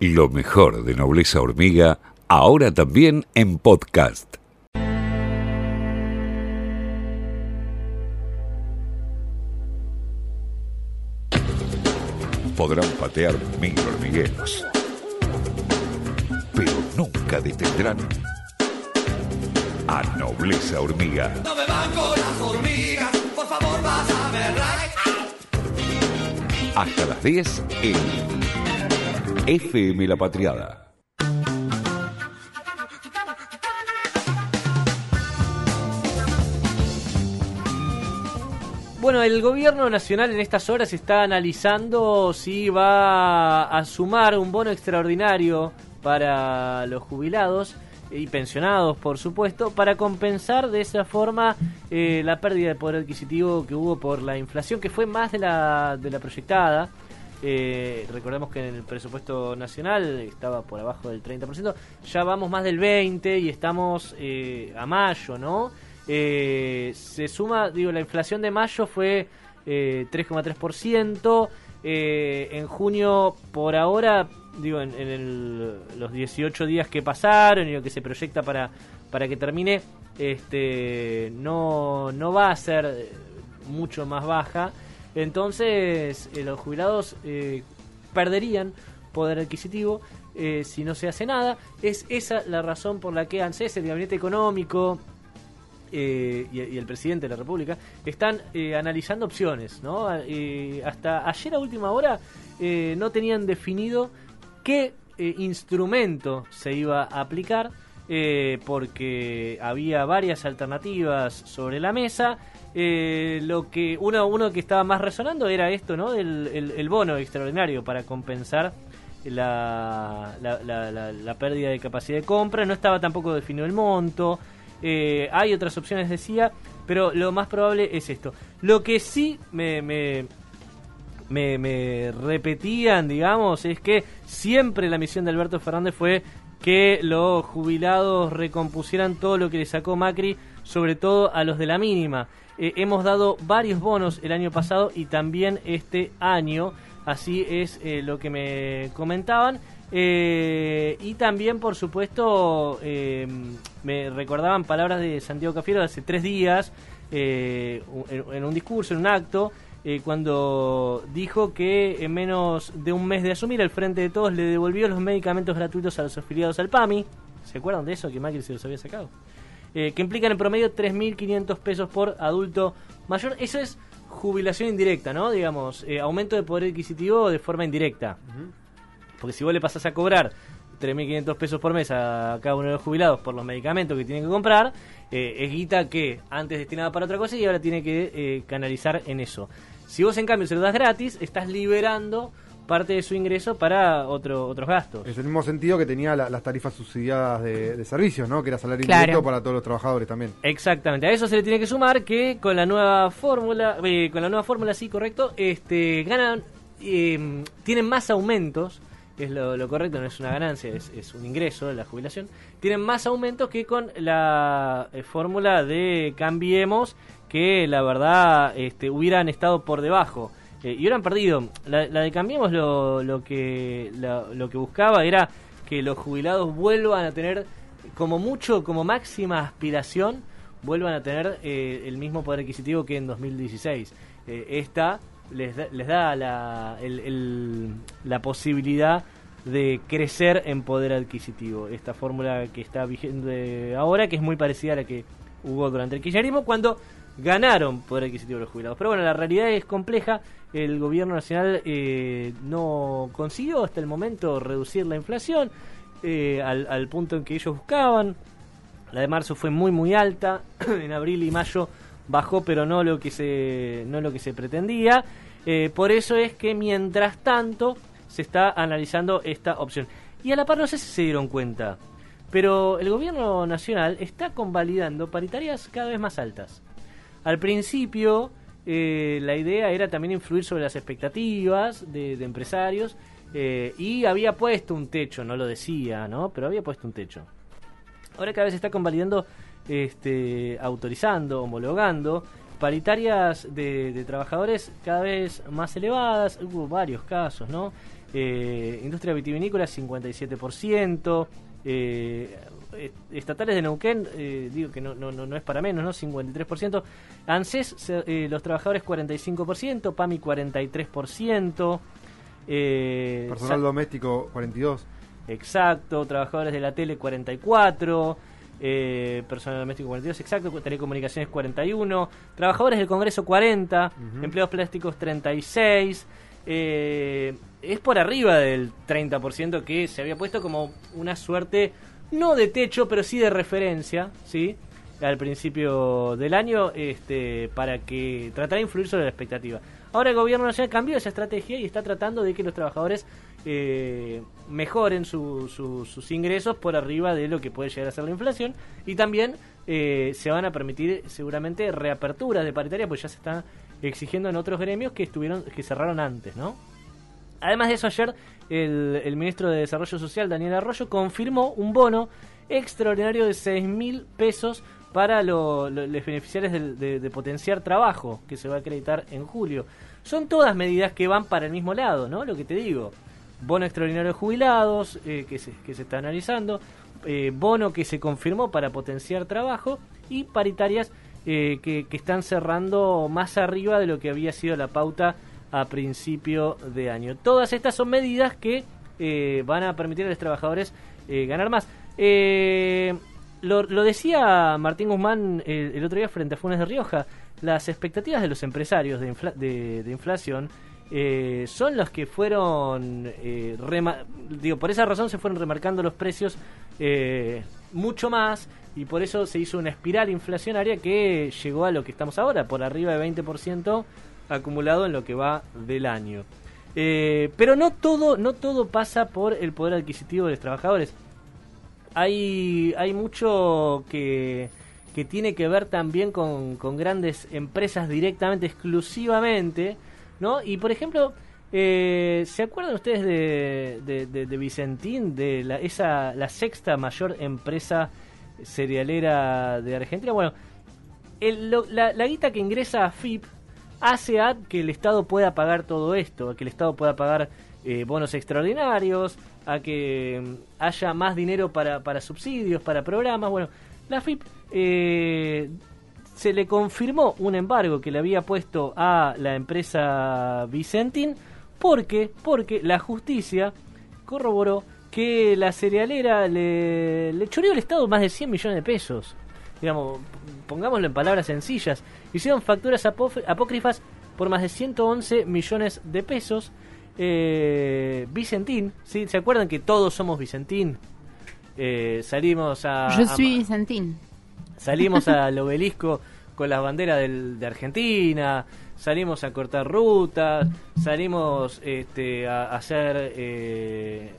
Lo mejor de Nobleza Hormiga, ahora también en podcast. Podrán patear mil hormigueros, pero nunca detendrán a Nobleza Hormiga. No me van con las hormigas, por favor vas a ver Hasta las 10 en FM La Patriada. Bueno, el gobierno nacional en estas horas está analizando si va a sumar un bono extraordinario para los jubilados y pensionados, por supuesto, para compensar de esa forma eh, la pérdida de poder adquisitivo que hubo por la inflación, que fue más de la, de la proyectada. Eh, recordemos que en el presupuesto nacional estaba por abajo del 30%, ya vamos más del 20% y estamos eh, a mayo, ¿no? Eh, se suma, digo, la inflación de mayo fue 3,3%. Eh, en junio, por ahora, digo, en, los 18 días que pasaron y lo que se proyecta para, para que termine, este, no, no va a ser mucho más baja. Entonces, eh, los jubilados perderían poder adquisitivo si no se hace nada. Es esa la razón por la que ANSES, el Gabinete Económico, eh, y, el presidente de la República están eh, analizando opciones. ¿no? Eh, hasta ayer a última hora no tenían definido qué instrumento se iba a aplicar porque había varias alternativas sobre la mesa. Lo que uno, uno que estaba más resonando era esto, ¿no? El, bono extraordinario para compensar la, la, pérdida de capacidad de compra. No estaba tampoco definido el monto. Eh, hay otras opciones, decía, pero lo más probable es esto. Lo que sí me, me, me, repetían, digamos, es que siempre la misión de Alberto Fernández fue que los jubilados recompusieran todo lo que le sacó Macri, sobre todo a los de la mínima. Eh, hemos dado varios bonos el año pasado y también este año, así es eh, lo que me comentaban. Eh, y también, por supuesto, eh, me recordaban palabras de Santiago Cafiero hace tres días, eh, en, un discurso, en un acto, cuando dijo que en menos de un mes de asumir, el Frente de Todos le devolvió los medicamentos gratuitos a los afiliados al PAMI. ¿Se acuerdan de eso? Que Macri se los había sacado. Que implican en promedio 3.500 pesos por adulto mayor. Eso es jubilación indirecta, ¿no? Digamos, aumento de poder adquisitivo de forma indirecta. Porque si vos le pasás a cobrar 3.500 pesos por mes a cada uno de los jubilados por los medicamentos que tienen que comprar, eh, es guita que antes destinada para otra cosa y ahora tiene que eh, canalizar en eso. Si vos en cambio se lo das gratis, estás liberando parte de su ingreso para otro, otros gastos. Es el mismo sentido que tenía las tarifas subsidiadas de, servicios, ¿no? Que era salario indirecto para todos los trabajadores también. Exactamente. A eso se le tiene que sumar que con la nueva fórmula, eh, con la nueva fórmula, sí, correcto, este, ganan, tienen más aumentos es lo, correcto, no es una ganancia, es, un ingreso de la jubilación, tienen más aumentos que con la eh, fórmula de Cambiemos, que la verdad este, hubieran estado por debajo eh, y hubieran perdido. La, de Cambiemos lo, lo, que, lo que buscaba era que los jubilados vuelvan a tener, como mucho, como máxima aspiración, vuelvan a tener eh, el mismo poder adquisitivo que en 2016. esta les da, les da la, la posibilidad de crecer en poder adquisitivo. Esta fórmula que está vigente ahora, que es muy parecida a la que hubo durante el kirchnerismo, cuando ganaron poder adquisitivo los jubilados. Pero bueno, la realidad es compleja. El gobierno nacional eh, no consiguió hasta el momento reducir la inflación eh, al, al punto en que ellos buscaban. La de marzo fue muy muy alta. en abril y mayo bajó, pero no lo que se, no lo que se pretendía. Eh, por eso es que mientras tanto se está analizando esta opción. Y a la par no sé si se dieron cuenta, pero el gobierno nacional está convalidando paritarias cada vez más altas. Al principio eh, la idea era también influir sobre las expectativas de, empresarios eh, y había puesto un techo, no lo decía, ¿no? Pero había puesto un techo. Ahora cada vez está convalidando, este, autorizando, homologando paritarias de, trabajadores cada vez más elevadas, hubo varios casos, ¿no? Eh, industria vitivinícola 57%. Eh, estatales de Neuquén, eh, digo que no, no, no, es para menos, ¿no? 53%. ANSES, eh, los trabajadores 45%, PAMI 43%. Eh, Personal doméstico 42%. Exacto, trabajadores de la tele 44, eh, personal doméstico 42, exacto, telecomunicaciones 41, trabajadores del Congreso 40, empleados plásticos 36. Eh, es por arriba del 30% que se había puesto como una suerte, no de techo, pero sí de referencia, ¿sí? Al principio del año, este, para que tratara de influir sobre la expectativa. Ahora el gobierno nacional cambió esa estrategia y está tratando de que los trabajadores eh, mejoren sus ingresos por arriba de lo que puede llegar a ser la inflación y también eh, se van a permitir seguramente reaperturas de paritaria pues ya se está exigiendo en otros gremios que estuvieron que cerraron antes, ¿no? Además de eso ayer el, ministro de Desarrollo Social Daniel Arroyo confirmó un bono extraordinario de 6 mil pesos para los beneficiarios de, potenciar trabajo que se va a acreditar en julio. Son todas medidas que van para el mismo lado, ¿no? Lo que te digo. Bono extraordinario de jubilados eh, que, se, que se está analizando, eh, bono que se confirmó para potenciar trabajo y paritarias eh, que, están cerrando más arriba de lo que había sido la pauta a principio de año. Todas estas son medidas que van a permitir a los trabajadores ganar más. Lo, lo, decía Martín Guzmán el, otro día frente a Funes de Rioja, las expectativas de los empresarios de, de, inflación eh, son los que fueron, eh, digo, por esa razón se fueron remarcando los precios eh, mucho más y por eso se hizo una espiral inflacionaria que llegó a lo que estamos ahora, por arriba de 20% acumulado en lo que va del año. pero no todo, no todo pasa por el poder adquisitivo de los trabajadores hay, hay mucho que, que tiene que ver también con, con grandes empresas directamente, exclusivamente, ¿no? Y por ejemplo, eh, ¿se acuerdan ustedes de, de, Vicentín, de la, esa, la sexta mayor empresa cerealera de Argentina? Bueno, la, la guita que ingresa a FIP hace a que el Estado pueda pagar todo esto, a que el Estado pueda pagar eh, bonos extraordinarios, a que mm, haya más dinero para, para subsidios, para programas. Bueno, la FIP eh, se le confirmó un embargo que le había puesto a la empresa Vicentín porque, porque la justicia corroboró que la cerealera le, le choreó al Estado más de 100 millones de pesos. Digamos, pongámoslo en palabras sencillas. Hicieron facturas apócrifas por más de 111 millones de pesos eh, Vicentín, ¿sí? ¿Se acuerdan que todos somos Vicentín? Eh, salimos a... Yo soy Vicentín. Salimos al obelisco con las banderas de Argentina, salimos a cortar rutas, salimos este, a, hacer... Eh,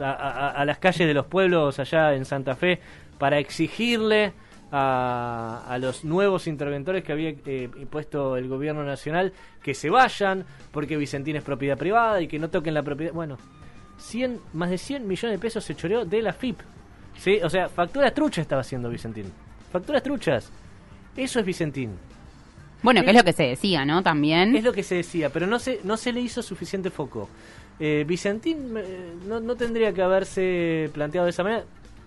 a, las calles de los pueblos allá en Santa Fe para exigirle a, los nuevos interventores que había eh, el gobierno nacional que se vayan porque Vicentín es propiedad privada y que no toquen la propiedad. Bueno, 100, más de 100 millones de pesos se choreó de la FIP. ¿sí? O sea, facturas truchas estaba haciendo Vicentín. Facturas truchas. Eso es Vicentín. Bueno, que es lo que se decía, ¿no? También. Es lo que se decía, pero no se, no se le hizo suficiente foco. Eh, Vicentín eh, no, no tendría que haberse planteado de esa manera.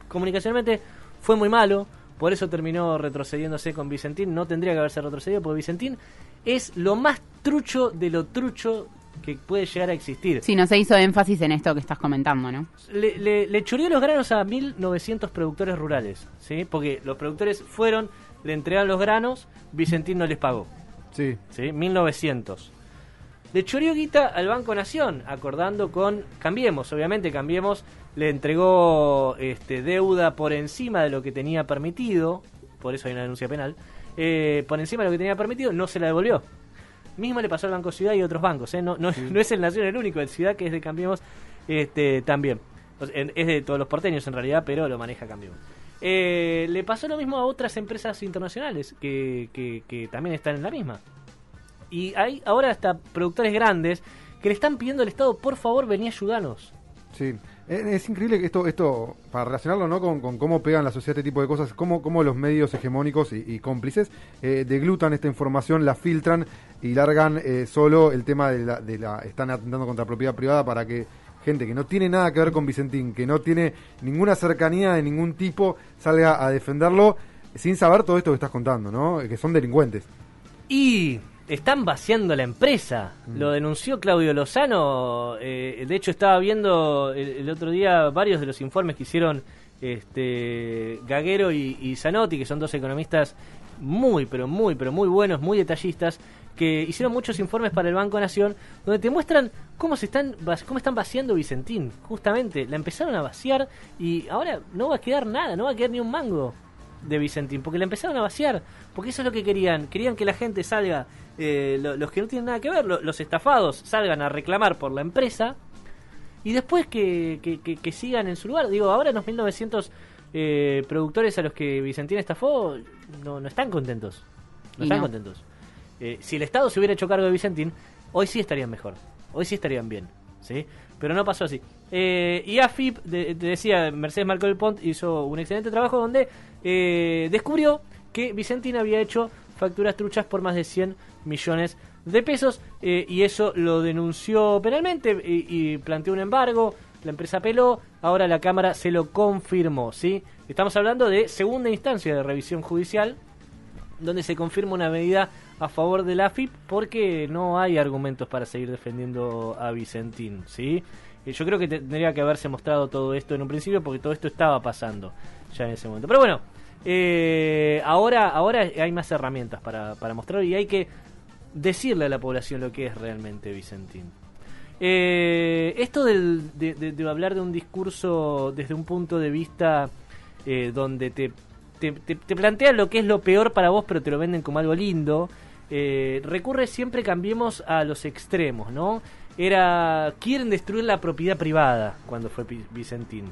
Comunicacionalmente fue muy malo por eso terminó retrocediéndose con Vicentín. No tendría que haberse retrocedido porque Vicentín es lo más trucho de lo trucho que puede llegar a existir. Sí, no se hizo énfasis en esto que estás comentando, ¿no? Le, le, los granos a 1.900 productores rurales, ¿sí? Porque los productores fueron, le entregaron los granos, Vicentín no les pagó. Sí. ¿Sí? 1.900. Le choreó guita al Banco Nación, acordando con Cambiemos, obviamente Cambiemos le entregó este, deuda por encima de lo que tenía permitido, por eso hay una denuncia penal, eh, por encima de lo que tenía permitido, no se la devolvió. Mismo le pasó al Banco Ciudad y otros bancos, ¿eh? no, no, no, es el Nación el único, el Ciudad que es de Cambiemos este, también. es de todos los porteños en realidad, pero lo maneja Cambiemos. Eh, le pasó lo mismo a otras empresas internacionales que, que, también están en la misma. Y hay ahora hasta productores grandes que le están pidiendo al Estado, por favor, vení a ayudarnos. Sí, Es increíble que esto, esto para relacionarlo ¿no? con, cómo pegan la sociedad este tipo de cosas, cómo, cómo los medios hegemónicos y, cómplices eh, deglutan esta información, la filtran y largan eh, solo el tema de la, de la... Están atentando contra propiedad privada para que gente que no tiene nada que ver con Vicentín, que no tiene ninguna cercanía de ningún tipo, salga a defenderlo sin saber todo esto que estás contando, ¿no? Que son delincuentes. Y están vaciando la empresa. Mm. Lo denunció Claudio Lozano. Eh, de hecho, estaba viendo el, otro día varios de los informes que hicieron este, Gaguero y, Zanotti, que son dos economistas muy, pero muy, pero muy buenos, muy detallistas, que hicieron muchos informes para el Banco Nación, donde te muestran cómo se están, cómo están vaciando Vicentín. Justamente, la empezaron a vaciar y ahora no va a quedar nada, no va a quedar ni un mango de Vicentín, porque la empezaron a vaciar, porque eso es lo que querían, querían que la gente salga, eh, los que no tienen nada que ver, los estafados, salgan a reclamar por la empresa y después que, que, sigan en su lugar. Digo, ahora los 1900 eh, productores a los que Vicentín estafó no, no están contentos, no están contentos. Eh, si el Estado se hubiera hecho cargo de Vicentín, hoy sí estarían mejor, hoy sí estarían bien, ¿sí? Pero no pasó así. Eh, y AFIP, te decía, Mercedes Marco del Pont hizo un excelente trabajo donde eh, descubrió que Vicentín había hecho facturas truchas por más de 100 millones de pesos eh, y eso lo denunció penalmente y, planteó un embargo. La empresa peló, ahora la Cámara se lo confirmó, ¿sí? Estamos hablando de segunda instancia de revisión judicial, donde se confirma una medida a favor de la AFIP porque no hay argumentos para seguir defendiendo a Vicentín, ¿sí? Yo creo que tendría que haberse mostrado todo esto en un principio porque todo esto estaba pasando ya en ese momento. Pero bueno, eh, ahora, ahora hay más herramientas para, para mostrar y hay que decirle a la población lo que es realmente Vicentín. Eh, esto de, hablar de un discurso desde un punto de vista eh, donde te, te, lo que es lo peor para vos, pero te lo venden como algo lindo, recurre siempre cambiemos a los extremos, ¿no? era quieren destruir la propiedad privada cuando fue Vicentín.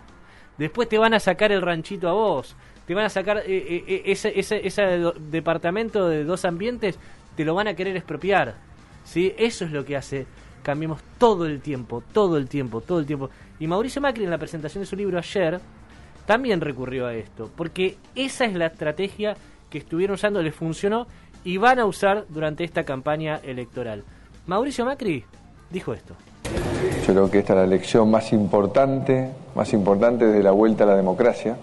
Después te van a sacar el ranchito a vos, te van a sacar eh, eh, eh, ese, ese, ese, departamento de dos ambientes, te lo van a querer expropiar. ¿sí? Eso es lo que hace Cambiemos todo el tiempo, todo el tiempo, todo el tiempo. Y Mauricio Macri en la presentación de su libro ayer también recurrió a esto, porque esa es la estrategia que estuvieron usando, les funcionó y van a usar durante esta campaña electoral. Mauricio Macri dijo esto. Yo creo que esta es la elección más importante, más importante de la vuelta a la democracia.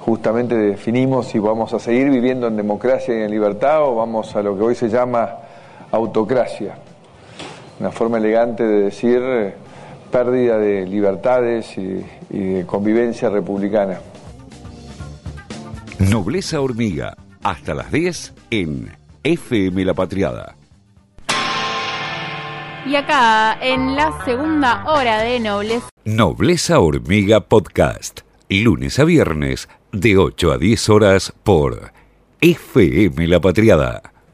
Justamente definimos si vamos a seguir viviendo en democracia y en libertad o vamos a lo que hoy se llama autocracia. Una forma elegante de decir eh, pérdida de libertades y, y de convivencia republicana. Nobleza Hormiga, hasta las 10 en FM La Patriada. Y acá, en la segunda hora de Nobleza. Nobleza Hormiga Podcast. Lunes a viernes, de 8 a 10 horas por FM La Patriada.